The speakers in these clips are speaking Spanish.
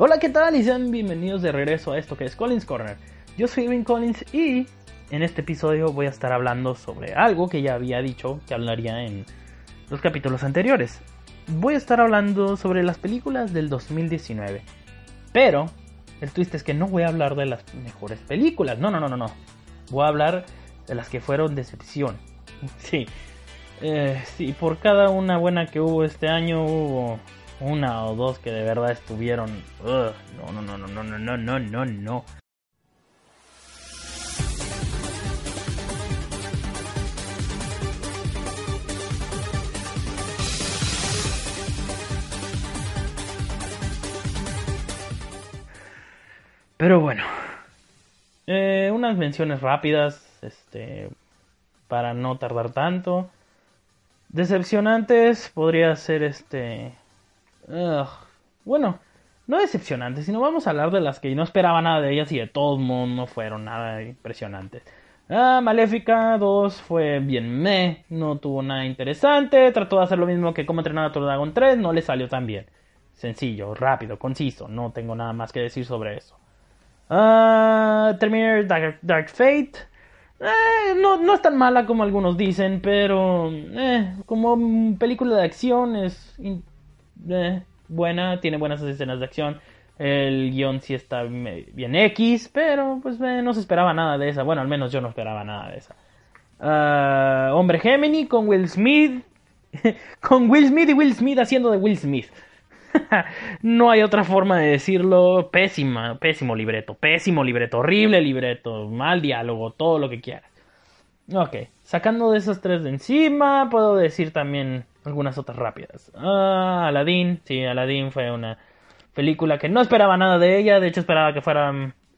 Hola, ¿qué tal? Y sean bienvenidos de regreso a esto que es Collins Corner. Yo soy Irving Collins y en este episodio voy a estar hablando sobre algo que ya había dicho que hablaría en los capítulos anteriores. Voy a estar hablando sobre las películas del 2019. Pero el twist es que no voy a hablar de las mejores películas. No, no, no, no, no. Voy a hablar de las que fueron decepción. Sí. Eh, sí, por cada una buena que hubo este año hubo una o dos que de verdad estuvieron. no, no, no, no, no, no, no, no, no. Pero bueno, eh, unas menciones rápidas, este, para no tardar tanto. Decepcionantes podría ser este, bueno, no decepcionantes, sino vamos a hablar de las que no esperaba nada de ellas y de todos modos no fueron nada impresionantes. Ah, Maléfica 2 fue bien meh, no tuvo nada interesante, trató de hacer lo mismo que como entrenar a Dragon 3, no le salió tan bien. Sencillo, rápido, conciso, no tengo nada más que decir sobre eso. Ah, Terminator Dark, Fate. Eh, no, no es tan mala como algunos dicen, pero eh, como película de acción es eh, buena, tiene buenas escenas de acción. El guion sí está bien X, pero pues eh, no se esperaba nada de esa. Bueno, al menos yo no esperaba nada de esa. Ah, Hombre Gemini con Will Smith. con Will Smith y Will Smith haciendo de Will Smith. no hay otra forma de decirlo. Pésima, pésimo libreto, pésimo libreto, horrible libreto, mal diálogo, todo lo que quieras. Ok, sacando de esas tres de encima, puedo decir también algunas otras rápidas. Ah, Aladdin, sí, Aladdin fue una película que no esperaba nada de ella, de hecho esperaba que fuera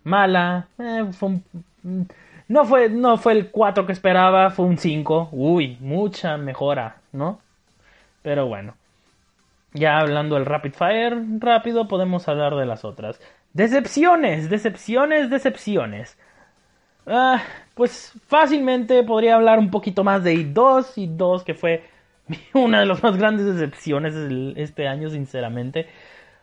mala. Eh, fue no, fue, no fue el 4 que esperaba, fue un 5. Uy, mucha mejora, ¿no? Pero bueno. Ya hablando del Rapid Fire rápido, podemos hablar de las otras. Decepciones, decepciones, decepciones. Ah, pues fácilmente podría hablar un poquito más de I2, I2 que fue una de las más grandes decepciones este año, sinceramente.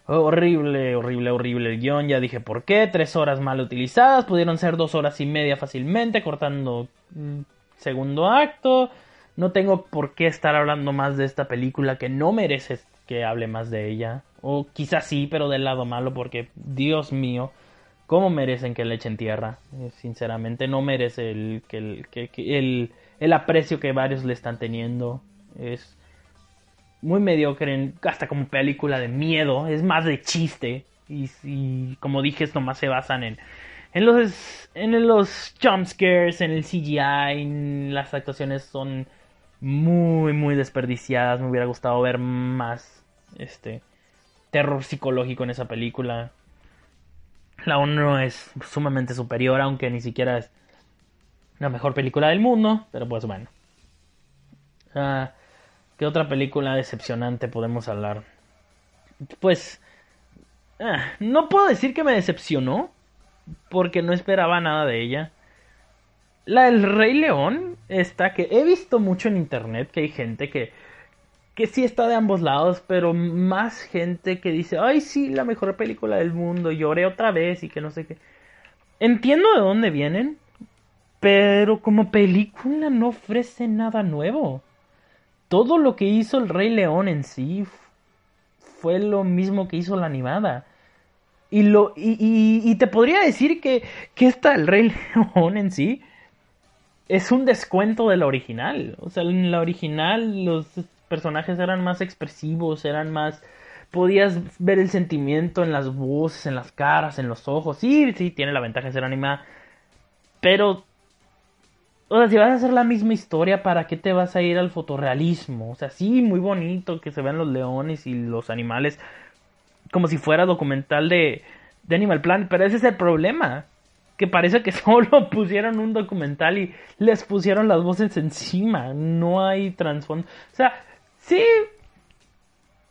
Horrible, horrible, horrible el guion. Ya dije por qué. Tres horas mal utilizadas. Pudieron ser dos horas y media fácilmente. Cortando mm, segundo acto. No tengo por qué estar hablando más de esta película que no merece que hable más de ella. O quizás sí, pero del lado malo porque, Dios mío, ¿cómo merecen que le echen tierra? Eh, sinceramente, no merece el, el, el aprecio que varios le están teniendo. Es muy mediocre, hasta como película de miedo, es más de chiste. Y, como dije, esto más se basan en, en los, en los jumpscares, en el CGI, las actuaciones son muy, muy desperdiciadas. Me hubiera gustado ver más este terror psicológico en esa película. La 1 es sumamente superior, aunque ni siquiera es la mejor película del mundo, pero pues bueno. Ah, ¿Qué otra película decepcionante podemos hablar? Pues... Ah, no puedo decir que me decepcionó, porque no esperaba nada de ella. La del Rey León está que he visto mucho en internet que hay gente que que sí está de ambos lados, pero más gente que dice, "Ay, sí, la mejor película del mundo, lloré otra vez y que no sé qué." Entiendo de dónde vienen, pero como película no ofrece nada nuevo todo lo que hizo el Rey León en sí fue lo mismo que hizo la animada. Y, lo, y, te podría decir que, que esta, el Rey León en sí, es un descuento de la original. O sea, en la original los personajes eran más expresivos, eran más... Podías ver el sentimiento en las voces, en las caras, en los ojos. Sí, sí, tiene la ventaja de ser animada. Pero o sea, si vas a hacer la misma historia, ¿para qué te vas a ir al fotorrealismo? O sea, sí, muy bonito que se vean los leones y los animales como si fuera documental de, de Animal Planet, pero ese es el problema. Que parece que solo pusieron un documental y les pusieron las voces encima. No hay trasfondo. O sea, sí.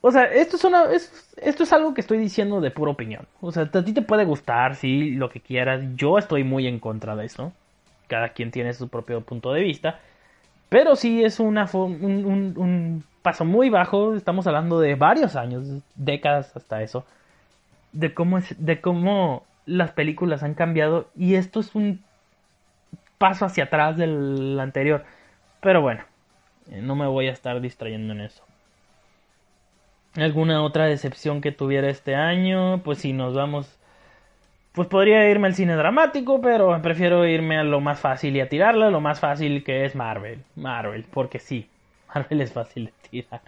O sea, esto es, una, esto es algo que estoy diciendo de pura opinión. O sea, a ti te puede gustar, sí, lo que quieras. Yo estoy muy en contra de eso cada quien tiene su propio punto de vista. Pero sí es un, paso muy bajo, estamos hablando de varios años, décadas hasta eso. de cómo, de cómo las películas han cambiado y esto es un paso hacia atrás del anterior. Pero bueno, eh, no me voy a estar distrayendo en eso. ¿Alguna otra decepción que tuviera este año? Pues si nos vamos... Pues podría irme al cine dramático, pero prefiero irme a lo más fácil y a tirarla, lo más fácil que es Marvel. Marvel, porque sí, Marvel es fácil de tirar.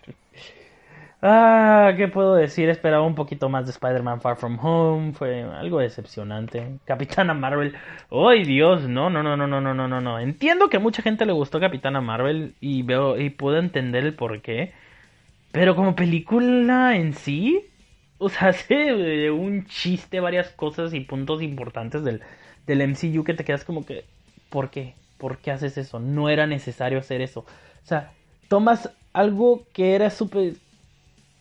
Ah, ¿qué puedo decir? Esperaba un poquito más de Spider-Man Far From Home. Fue algo decepcionante. Capitana Marvel. ¡Ay, Dios! No, no, no, no, no, no, no, no, no. Entiendo que mucha gente le gustó Capitana Marvel y veo y puedo entender el por qué. Pero como película en sí, o sea, hace un chiste varias cosas y puntos importantes del, del MCU que te quedas como que, ¿por qué? ¿Por qué haces eso? No era necesario hacer eso. O sea, tomas algo que era súper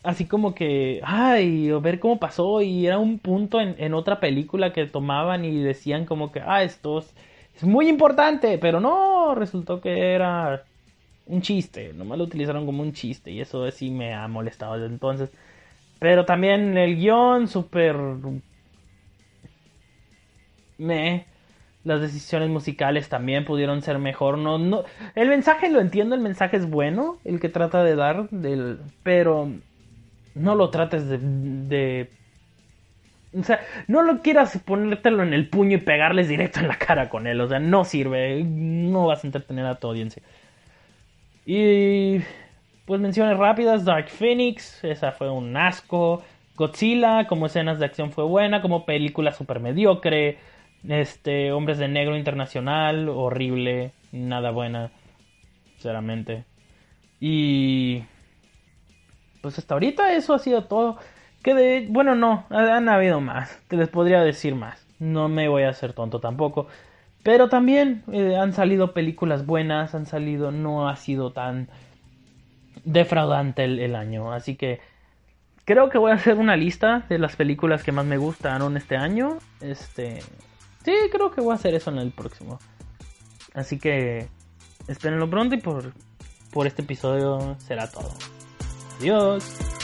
así como que, ay, ver cómo pasó y era un punto en, en, otra película que tomaban y decían como que, ah, esto es, es, muy importante, pero no, resultó que era un chiste, nomás lo utilizaron como un chiste y eso sí me ha molestado desde entonces. Pero también el guion, súper... Me... Las decisiones musicales también pudieron ser mejor. No, no, el mensaje lo entiendo, el mensaje es bueno, el que trata de dar, del, pero no lo trates de, de, O sea, no lo quieras ponértelo en el puño y pegarles directo en la cara con él. O sea, no sirve. No vas a entretener a tu audiencia. Y... Pues menciones rápidas, Dark Phoenix, esa fue un asco. Godzilla, como escenas de acción fue buena, como película super mediocre. Este, Hombres de Negro Internacional, horrible, nada buena, sinceramente. Y pues hasta ahorita eso ha sido todo. Que de, bueno, no, han habido más. Te les podría decir más. No me voy a hacer tonto tampoco. Pero también eh, han salido películas buenas, han salido, no ha sido tan defraudante el, año. Así que creo que voy a hacer una lista de las películas que más me gustaron este año. Este, sí, creo que voy a hacer eso en el próximo. Así que espérenlo pronto y por, por este episodio será todo. Adiós.